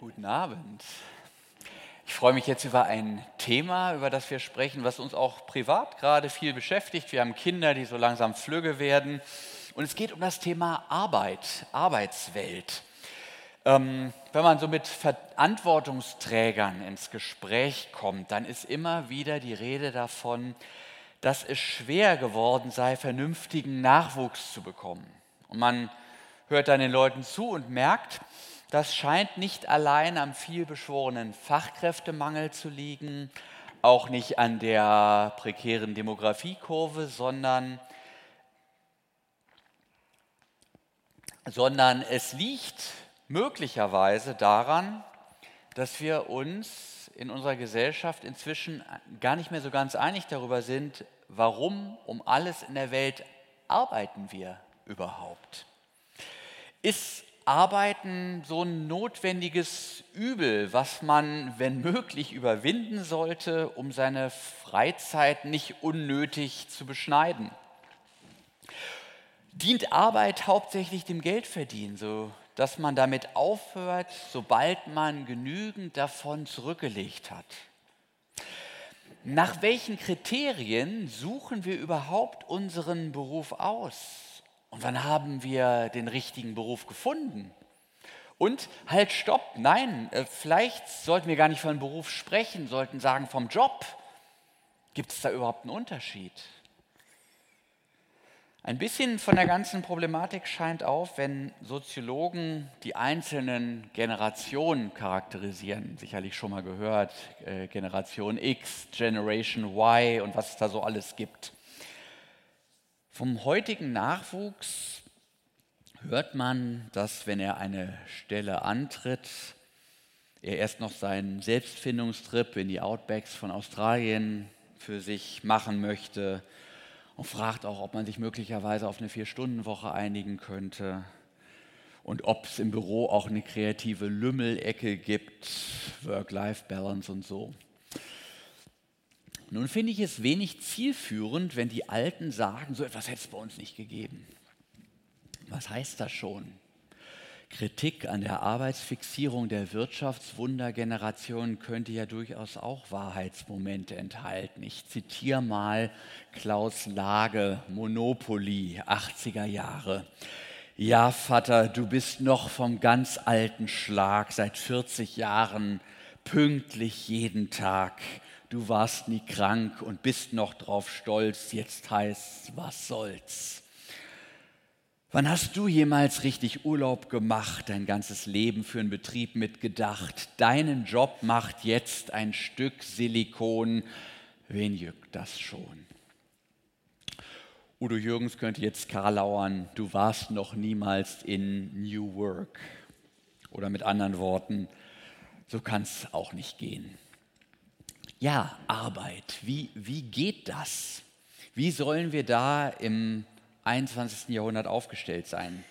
Guten Abend. Ich freue mich jetzt über ein Thema, über das wir sprechen, was uns auch privat gerade viel beschäftigt. Wir haben Kinder, die so langsam flügge werden. Und es geht um das Thema Arbeit, Arbeitswelt. Ähm, wenn man so mit Verantwortungsträgern ins Gespräch kommt, dann ist immer wieder die Rede davon, dass es schwer geworden sei, vernünftigen Nachwuchs zu bekommen. Und man hört dann den Leuten zu und merkt, das scheint nicht allein am vielbeschworenen Fachkräftemangel zu liegen, auch nicht an der prekären Demografiekurve, sondern, sondern es liegt möglicherweise daran, dass wir uns in unserer Gesellschaft inzwischen gar nicht mehr so ganz einig darüber sind, warum um alles in der Welt arbeiten wir überhaupt. Ist Arbeiten so ein notwendiges Übel, was man, wenn möglich, überwinden sollte, um seine Freizeit nicht unnötig zu beschneiden. Dient Arbeit hauptsächlich dem Geldverdienen, so dass man damit aufhört, sobald man genügend davon zurückgelegt hat? Nach welchen Kriterien suchen wir überhaupt unseren Beruf aus? Und wann haben wir den richtigen Beruf gefunden? Und halt, stopp, nein, äh, vielleicht sollten wir gar nicht von Beruf sprechen, sollten sagen vom Job. Gibt es da überhaupt einen Unterschied? Ein bisschen von der ganzen Problematik scheint auf, wenn Soziologen die einzelnen Generationen charakterisieren. Sicherlich schon mal gehört, äh, Generation X, Generation Y und was es da so alles gibt. Vom heutigen Nachwuchs hört man, dass wenn er eine Stelle antritt, er erst noch seinen Selbstfindungstrip in die Outbacks von Australien für sich machen möchte und fragt auch, ob man sich möglicherweise auf eine Vier-Stunden-Woche einigen könnte und ob es im Büro auch eine kreative Lümmelecke gibt, Work-Life-Balance und so. Nun finde ich es wenig zielführend, wenn die Alten sagen, so etwas hätte es bei uns nicht gegeben. Was heißt das schon? Kritik an der Arbeitsfixierung der Wirtschaftswundergeneration könnte ja durchaus auch Wahrheitsmomente enthalten. Ich zitiere mal Klaus Lage, Monopoly, 80er Jahre. Ja, Vater, du bist noch vom ganz alten Schlag, seit 40 Jahren pünktlich jeden Tag du warst nie krank und bist noch drauf stolz, jetzt heißt was soll's. Wann hast du jemals richtig Urlaub gemacht, dein ganzes Leben für einen Betrieb mitgedacht? Deinen Job macht jetzt ein Stück Silikon. Wen juckt das schon? Udo Jürgens könnte jetzt karlauern, du warst noch niemals in New Work. Oder mit anderen Worten, so kann es auch nicht gehen. Ja, Arbeit. Wie, wie geht das? Wie sollen wir da im 21. Jahrhundert aufgestellt sein?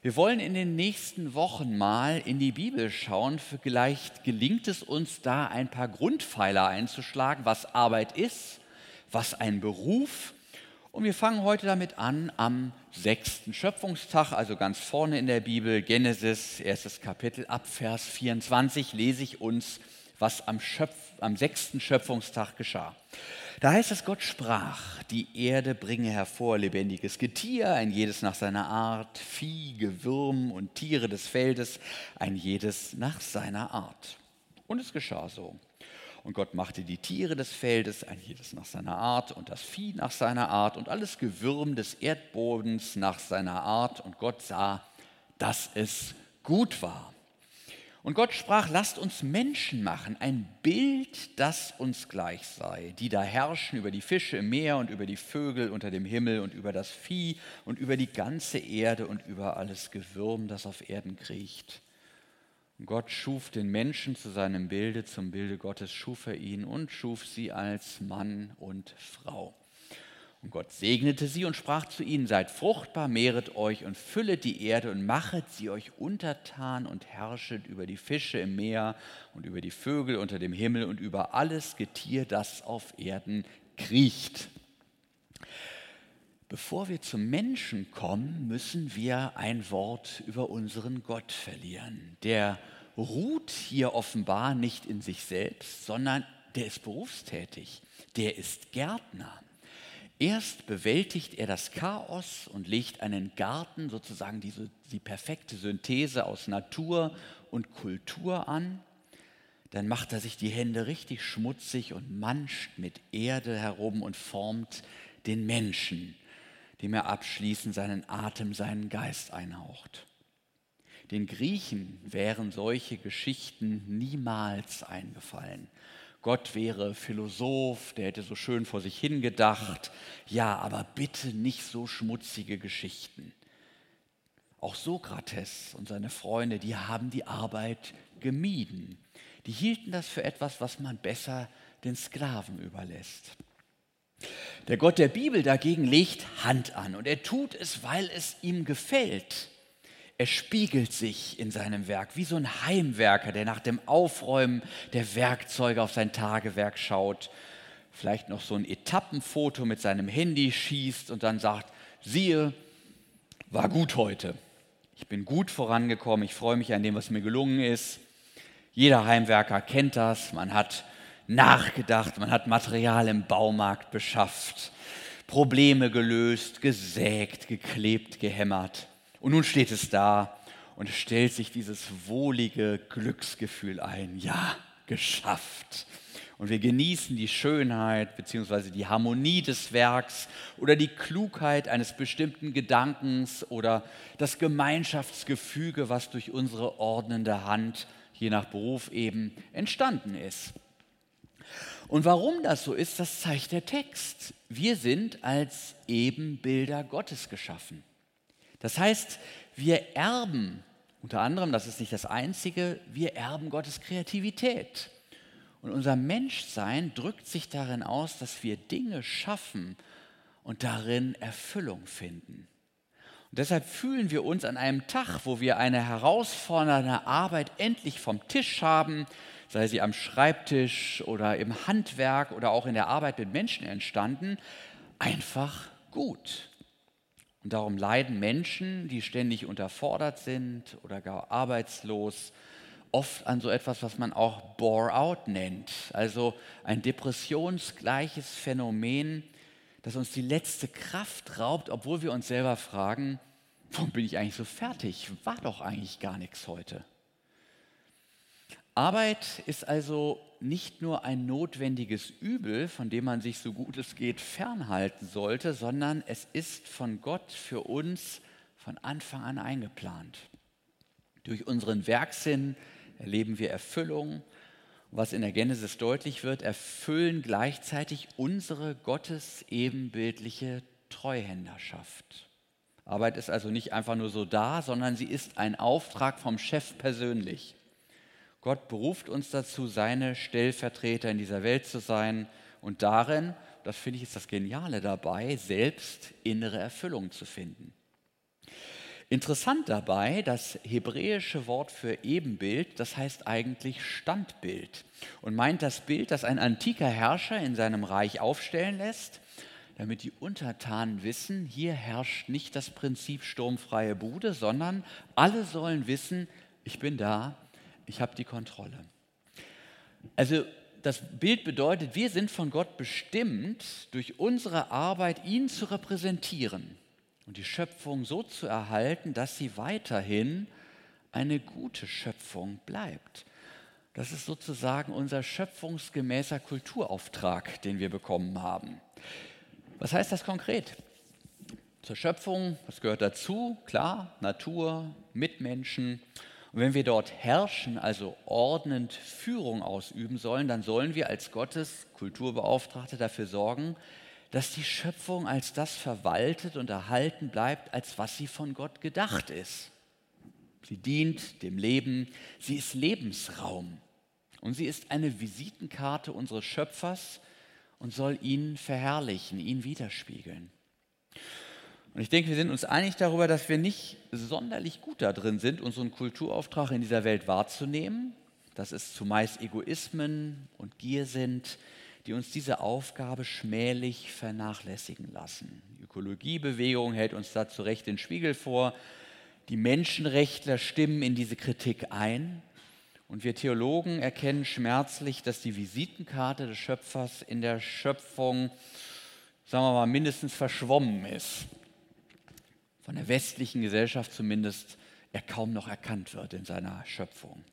Wir wollen in den nächsten Wochen mal in die Bibel schauen. Vielleicht gelingt es uns da ein paar Grundpfeiler einzuschlagen, was Arbeit ist, was ein Beruf. Und wir fangen heute damit an am sechsten Schöpfungstag, also ganz vorne in der Bibel, Genesis, erstes Kapitel, ab Vers 24 lese ich uns was am, Schöpf, am sechsten Schöpfungstag geschah. Da heißt es, Gott sprach, die Erde bringe hervor lebendiges Getier, ein jedes nach seiner Art, Vieh, Gewürm und Tiere des Feldes, ein jedes nach seiner Art. Und es geschah so. Und Gott machte die Tiere des Feldes, ein jedes nach seiner Art, und das Vieh nach seiner Art, und alles Gewürm des Erdbodens nach seiner Art. Und Gott sah, dass es gut war. Und Gott sprach, lasst uns Menschen machen, ein Bild, das uns gleich sei, die da herrschen über die Fische im Meer und über die Vögel unter dem Himmel und über das Vieh und über die ganze Erde und über alles Gewürm, das auf Erden kriecht. Und Gott schuf den Menschen zu seinem Bilde, zum Bilde Gottes schuf er ihn und schuf sie als Mann und Frau. Und Gott segnete sie und sprach zu ihnen, seid fruchtbar, mehret euch und füllet die Erde und machet sie euch untertan und herrschet über die Fische im Meer und über die Vögel unter dem Himmel und über alles Getier, das auf Erden kriecht. Bevor wir zum Menschen kommen, müssen wir ein Wort über unseren Gott verlieren. Der ruht hier offenbar nicht in sich selbst, sondern der ist berufstätig, der ist Gärtner. Erst bewältigt er das Chaos und legt einen Garten, sozusagen diese, die perfekte Synthese aus Natur und Kultur an. Dann macht er sich die Hände richtig schmutzig und manscht mit Erde herum und formt den Menschen, dem er abschließend seinen Atem, seinen Geist einhaucht. Den Griechen wären solche Geschichten niemals eingefallen. Gott wäre Philosoph, der hätte so schön vor sich hingedacht. Ja, aber bitte nicht so schmutzige Geschichten. Auch Sokrates und seine Freunde, die haben die Arbeit gemieden. Die hielten das für etwas, was man besser den Sklaven überlässt. Der Gott der Bibel dagegen legt Hand an und er tut es, weil es ihm gefällt. Er spiegelt sich in seinem Werk wie so ein Heimwerker, der nach dem Aufräumen der Werkzeuge auf sein Tagewerk schaut, vielleicht noch so ein Etappenfoto mit seinem Handy schießt und dann sagt, siehe, war gut heute. Ich bin gut vorangekommen, ich freue mich an dem, was mir gelungen ist. Jeder Heimwerker kennt das, man hat nachgedacht, man hat Material im Baumarkt beschafft, Probleme gelöst, gesägt, geklebt, gehämmert. Und nun steht es da und stellt sich dieses wohlige Glücksgefühl ein. Ja, geschafft. Und wir genießen die Schönheit bzw. die Harmonie des Werks oder die Klugheit eines bestimmten Gedankens oder das Gemeinschaftsgefüge, was durch unsere ordnende Hand, je nach Beruf eben, entstanden ist. Und warum das so ist, das zeigt der Text. Wir sind als Ebenbilder Gottes geschaffen. Das heißt, wir erben, unter anderem, das ist nicht das Einzige, wir erben Gottes Kreativität. Und unser Menschsein drückt sich darin aus, dass wir Dinge schaffen und darin Erfüllung finden. Und deshalb fühlen wir uns an einem Tag, wo wir eine herausfordernde Arbeit endlich vom Tisch haben, sei sie am Schreibtisch oder im Handwerk oder auch in der Arbeit mit Menschen entstanden, einfach gut. Und darum leiden Menschen, die ständig unterfordert sind oder gar arbeitslos, oft an so etwas, was man auch Bore-out nennt. Also ein depressionsgleiches Phänomen, das uns die letzte Kraft raubt, obwohl wir uns selber fragen, warum bin ich eigentlich so fertig? War doch eigentlich gar nichts heute. Arbeit ist also nicht nur ein notwendiges Übel, von dem man sich so gut es geht fernhalten sollte, sondern es ist von Gott für uns von Anfang an eingeplant. Durch unseren Werksinn erleben wir Erfüllung. Was in der Genesis deutlich wird, erfüllen gleichzeitig unsere Gottes ebenbildliche Treuhänderschaft. Arbeit ist also nicht einfach nur so da, sondern sie ist ein Auftrag vom Chef persönlich. Gott beruft uns dazu, seine Stellvertreter in dieser Welt zu sein und darin, das finde ich ist das Geniale dabei, selbst innere Erfüllung zu finden. Interessant dabei, das hebräische Wort für Ebenbild, das heißt eigentlich Standbild und meint das Bild, das ein antiker Herrscher in seinem Reich aufstellen lässt, damit die Untertanen wissen, hier herrscht nicht das Prinzip sturmfreie Bude, sondern alle sollen wissen, ich bin da, ich habe die Kontrolle. Also das Bild bedeutet, wir sind von Gott bestimmt, durch unsere Arbeit ihn zu repräsentieren und die Schöpfung so zu erhalten, dass sie weiterhin eine gute Schöpfung bleibt. Das ist sozusagen unser schöpfungsgemäßer Kulturauftrag, den wir bekommen haben. Was heißt das konkret? Zur Schöpfung, was gehört dazu? Klar, Natur, Mitmenschen und wenn wir dort herrschen, also ordnend Führung ausüben sollen, dann sollen wir als Gottes Kulturbeauftragte dafür sorgen, dass die Schöpfung als das verwaltet und erhalten bleibt, als was sie von Gott gedacht ist. Sie dient dem Leben, sie ist Lebensraum und sie ist eine Visitenkarte unseres Schöpfers und soll ihn verherrlichen, ihn widerspiegeln. Und ich denke, wir sind uns einig darüber, dass wir nicht sonderlich gut darin sind, unseren Kulturauftrag in dieser Welt wahrzunehmen, dass es zumeist Egoismen und Gier sind, die uns diese Aufgabe schmählich vernachlässigen lassen. Die Ökologiebewegung hält uns da zu Recht den Spiegel vor. Die Menschenrechtler stimmen in diese Kritik ein. Und wir Theologen erkennen schmerzlich, dass die Visitenkarte des Schöpfers in der Schöpfung, sagen wir mal, mindestens verschwommen ist. Von der westlichen Gesellschaft zumindest er kaum noch erkannt wird in seiner Schöpfung.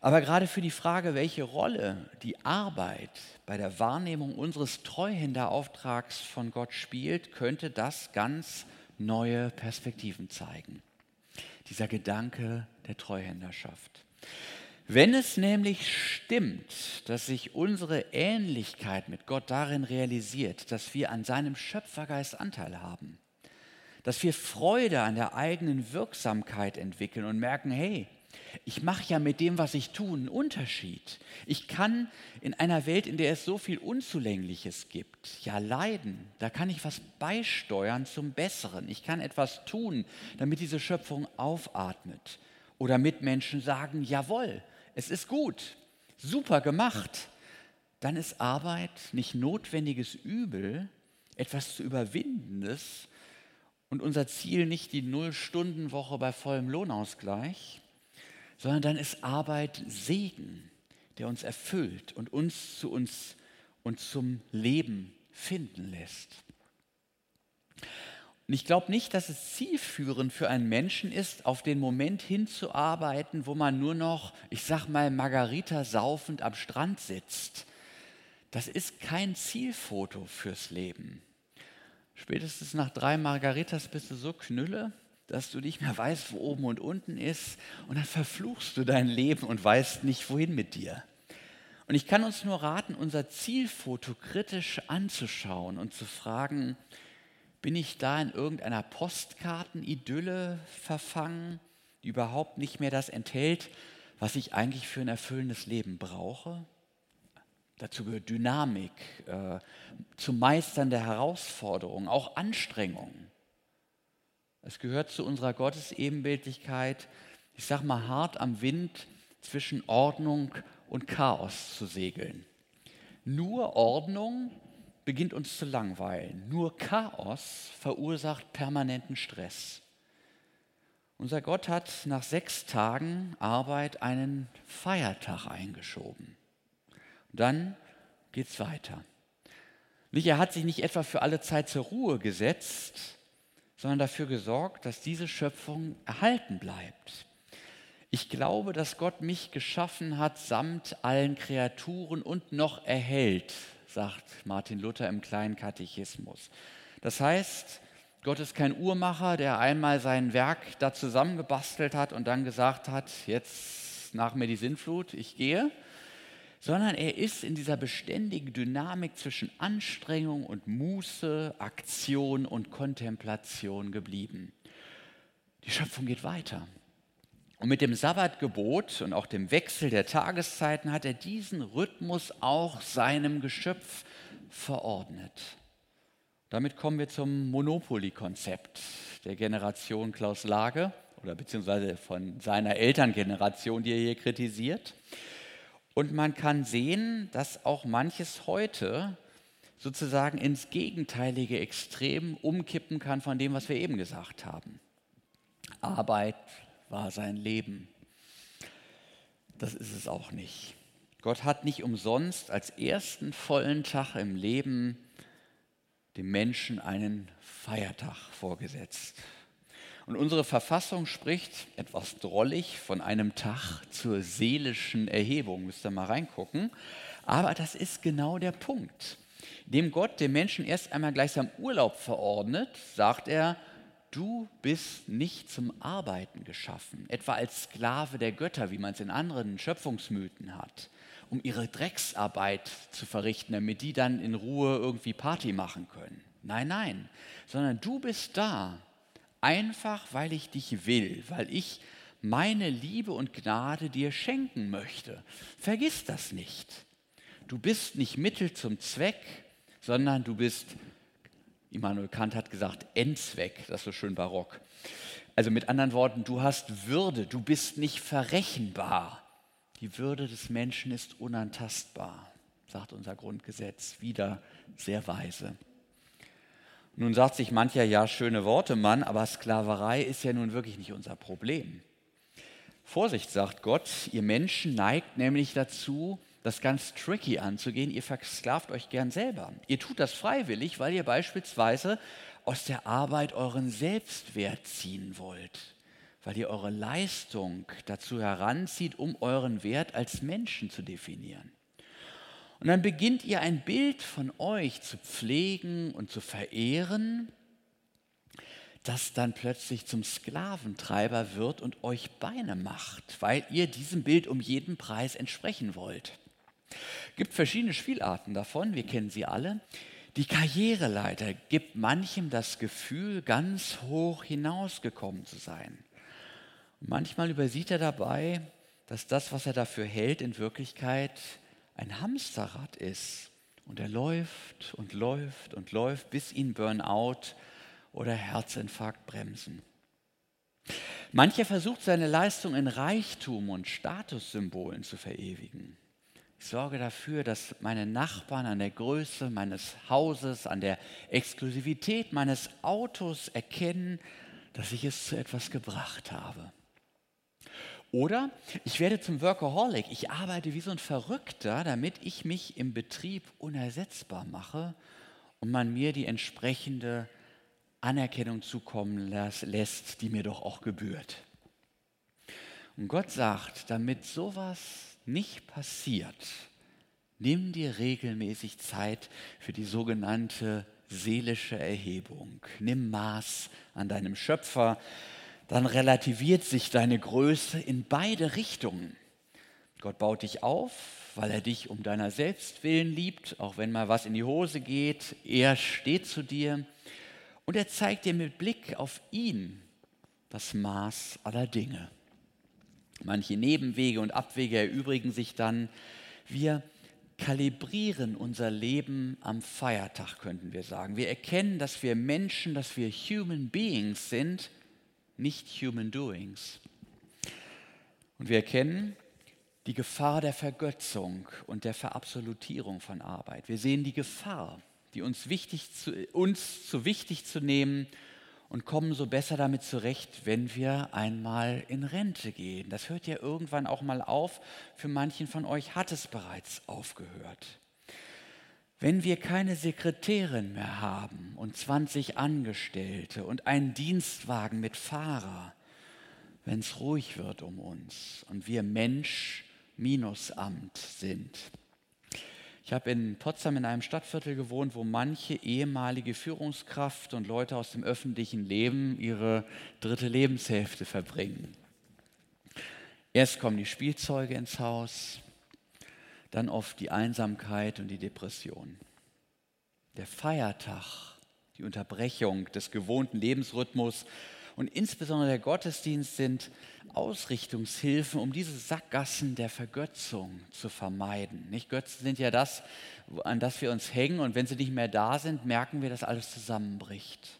Aber gerade für die Frage, welche Rolle die Arbeit bei der Wahrnehmung unseres Treuhänderauftrags von Gott spielt, könnte das ganz neue Perspektiven zeigen. Dieser Gedanke der Treuhänderschaft. Wenn es nämlich stimmt, dass sich unsere Ähnlichkeit mit Gott darin realisiert, dass wir an seinem Schöpfergeist Anteil haben, dass wir Freude an der eigenen Wirksamkeit entwickeln und merken, hey, ich mache ja mit dem, was ich tue, einen Unterschied. Ich kann in einer Welt, in der es so viel Unzulängliches gibt, ja leiden. Da kann ich was beisteuern zum Besseren. Ich kann etwas tun, damit diese Schöpfung aufatmet. Oder Mitmenschen sagen, jawohl, es ist gut, super gemacht. Dann ist Arbeit nicht notwendiges Übel, etwas zu überwindendes, und unser Ziel nicht die Null-Stunden-Woche bei vollem Lohnausgleich, sondern dann ist Arbeit Segen, der uns erfüllt und uns zu uns und zum Leben finden lässt. Und ich glaube nicht, dass es zielführend für einen Menschen ist, auf den Moment hinzuarbeiten, wo man nur noch, ich sag mal, Margarita saufend am Strand sitzt. Das ist kein Zielfoto fürs Leben. Spätestens nach drei Margaritas bist du so knülle, dass du nicht mehr weißt, wo oben und unten ist. Und dann verfluchst du dein Leben und weißt nicht, wohin mit dir. Und ich kann uns nur raten, unser Zielfoto kritisch anzuschauen und zu fragen, bin ich da in irgendeiner Postkartenidylle verfangen, die überhaupt nicht mehr das enthält, was ich eigentlich für ein erfüllendes Leben brauche? Dazu gehört Dynamik, äh, zum Meistern der Herausforderungen, auch Anstrengungen. Es gehört zu unserer Gottesebenbildlichkeit, ich sag mal hart am Wind zwischen Ordnung und Chaos zu segeln. Nur Ordnung beginnt uns zu langweilen. Nur Chaos verursacht permanenten Stress. Unser Gott hat nach sechs Tagen Arbeit einen Feiertag eingeschoben. Dann geht es weiter. Nicht, er hat sich nicht etwa für alle Zeit zur Ruhe gesetzt, sondern dafür gesorgt, dass diese Schöpfung erhalten bleibt. Ich glaube, dass Gott mich geschaffen hat samt allen Kreaturen und noch erhält, sagt Martin Luther im kleinen Katechismus. Das heißt, Gott ist kein Uhrmacher, der einmal sein Werk da zusammengebastelt hat und dann gesagt hat, jetzt nach mir die Sinnflut, ich gehe, sondern er ist in dieser beständigen Dynamik zwischen Anstrengung und Muße, Aktion und Kontemplation geblieben. Die Schöpfung geht weiter. Und mit dem Sabbatgebot und auch dem Wechsel der Tageszeiten hat er diesen Rhythmus auch seinem Geschöpf verordnet. Damit kommen wir zum Monopoly-Konzept der Generation Klaus Lage oder beziehungsweise von seiner Elterngeneration, die er hier kritisiert. Und man kann sehen, dass auch manches heute sozusagen ins gegenteilige Extrem umkippen kann von dem, was wir eben gesagt haben. Arbeit war sein Leben. Das ist es auch nicht. Gott hat nicht umsonst als ersten vollen Tag im Leben dem Menschen einen Feiertag vorgesetzt. Und unsere Verfassung spricht etwas drollig von einem Tag zur seelischen Erhebung. Müsst ihr mal reingucken. Aber das ist genau der Punkt. Dem Gott dem Menschen erst einmal gleichsam Urlaub verordnet, sagt er, du bist nicht zum Arbeiten geschaffen, etwa als Sklave der Götter, wie man es in anderen Schöpfungsmythen hat, um ihre Drecksarbeit zu verrichten, damit die dann in Ruhe irgendwie Party machen können. Nein, nein, sondern du bist da, einfach weil ich dich will, weil ich meine Liebe und Gnade dir schenken möchte. Vergiss das nicht. Du bist nicht Mittel zum Zweck, sondern du bist, Immanuel Kant hat gesagt, Endzweck, das ist so schön barock. Also mit anderen Worten, du hast Würde, du bist nicht verrechenbar. Die Würde des Menschen ist unantastbar, sagt unser Grundgesetz, wieder sehr weise. Nun sagt sich mancher, ja, schöne Worte, Mann, aber Sklaverei ist ja nun wirklich nicht unser Problem. Vorsicht, sagt Gott, ihr Menschen neigt nämlich dazu, das ganz tricky anzugehen. Ihr versklavt euch gern selber. Ihr tut das freiwillig, weil ihr beispielsweise aus der Arbeit euren Selbstwert ziehen wollt, weil ihr eure Leistung dazu heranzieht, um euren Wert als Menschen zu definieren. Und dann beginnt ihr ein Bild von euch zu pflegen und zu verehren, das dann plötzlich zum Sklaventreiber wird und euch Beine macht, weil ihr diesem Bild um jeden Preis entsprechen wollt. Es gibt verschiedene Spielarten davon, wir kennen sie alle. Die Karriereleiter gibt manchem das Gefühl, ganz hoch hinausgekommen zu sein. Und manchmal übersieht er dabei, dass das, was er dafür hält, in Wirklichkeit ein Hamsterrad ist. Und er läuft und läuft und läuft, bis ihn Burnout oder Herzinfarkt bremsen. Mancher versucht seine Leistung in Reichtum und Statussymbolen zu verewigen. Ich sorge dafür, dass meine Nachbarn an der Größe meines Hauses, an der Exklusivität meines Autos erkennen, dass ich es zu etwas gebracht habe. Oder ich werde zum Workaholic. Ich arbeite wie so ein Verrückter, damit ich mich im Betrieb unersetzbar mache und man mir die entsprechende Anerkennung zukommen lässt, die mir doch auch gebührt. Und Gott sagt, damit sowas nicht passiert, nimm dir regelmäßig Zeit für die sogenannte seelische Erhebung. Nimm Maß an deinem Schöpfer, dann relativiert sich deine Größe in beide Richtungen. Gott baut dich auf, weil er dich um deiner selbst willen liebt, auch wenn mal was in die Hose geht. Er steht zu dir und er zeigt dir mit Blick auf ihn das Maß aller Dinge. Manche Nebenwege und Abwege erübrigen sich dann. Wir kalibrieren unser Leben am Feiertag, könnten wir sagen. Wir erkennen, dass wir Menschen, dass wir Human Beings sind, nicht Human Doings. Und wir erkennen die Gefahr der Vergötzung und der Verabsolutierung von Arbeit. Wir sehen die Gefahr, die uns, wichtig zu, uns zu wichtig zu nehmen und kommen so besser damit zurecht, wenn wir einmal in Rente gehen. Das hört ja irgendwann auch mal auf. Für manchen von euch hat es bereits aufgehört. Wenn wir keine Sekretärin mehr haben und 20 Angestellte und einen Dienstwagen mit Fahrer, wenn es ruhig wird um uns und wir Mensch minus Amt sind, ich habe in Potsdam in einem Stadtviertel gewohnt, wo manche ehemalige Führungskraft und Leute aus dem öffentlichen Leben ihre dritte Lebenshälfte verbringen. Erst kommen die Spielzeuge ins Haus, dann oft die Einsamkeit und die Depression. Der Feiertag, die Unterbrechung des gewohnten Lebensrhythmus und insbesondere der Gottesdienst sind Ausrichtungshilfen, um diese Sackgassen der Vergötzung zu vermeiden. Nicht Götzen sind ja das, an das wir uns hängen und wenn sie nicht mehr da sind, merken wir, dass alles zusammenbricht.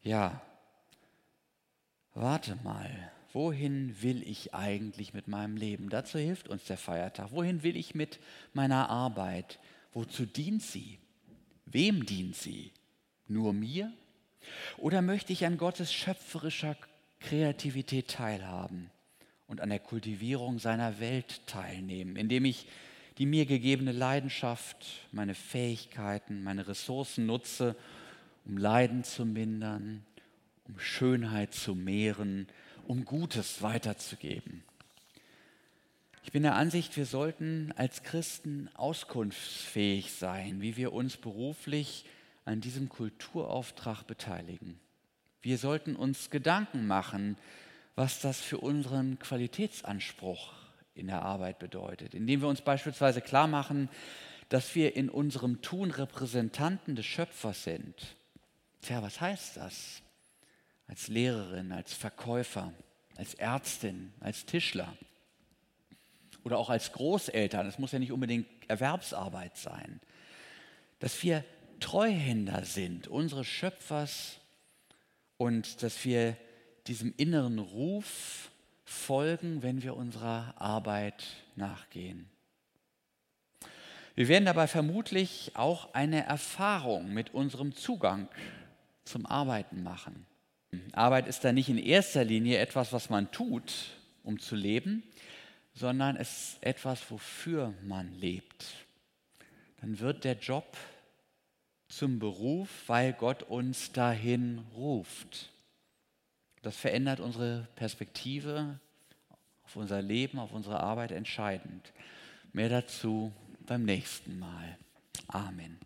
Ja, warte mal, wohin will ich eigentlich mit meinem Leben? Dazu hilft uns der Feiertag. Wohin will ich mit meiner Arbeit? Wozu dient sie? Wem dient sie? Nur mir? Oder möchte ich an Gottes schöpferischer Kreativität teilhaben und an der Kultivierung seiner Welt teilnehmen, indem ich die mir gegebene Leidenschaft, meine Fähigkeiten, meine Ressourcen nutze, um Leiden zu mindern, um Schönheit zu mehren, um Gutes weiterzugeben. Ich bin der Ansicht, wir sollten als Christen auskunftsfähig sein, wie wir uns beruflich an diesem Kulturauftrag beteiligen. Wir sollten uns Gedanken machen, was das für unseren Qualitätsanspruch in der Arbeit bedeutet, indem wir uns beispielsweise klar machen, dass wir in unserem Tun Repräsentanten des Schöpfers sind. Tja, was heißt das? Als Lehrerin, als Verkäufer, als Ärztin, als Tischler oder auch als Großeltern. Es muss ja nicht unbedingt Erwerbsarbeit sein. Dass wir Treuhänder sind, unseres Schöpfers und dass wir diesem inneren Ruf folgen, wenn wir unserer Arbeit nachgehen. Wir werden dabei vermutlich auch eine Erfahrung mit unserem Zugang zum Arbeiten machen. Arbeit ist da nicht in erster Linie etwas, was man tut, um zu leben, sondern es ist etwas, wofür man lebt. Dann wird der Job zum Beruf, weil Gott uns dahin ruft. Das verändert unsere Perspektive auf unser Leben, auf unsere Arbeit entscheidend. Mehr dazu beim nächsten Mal. Amen.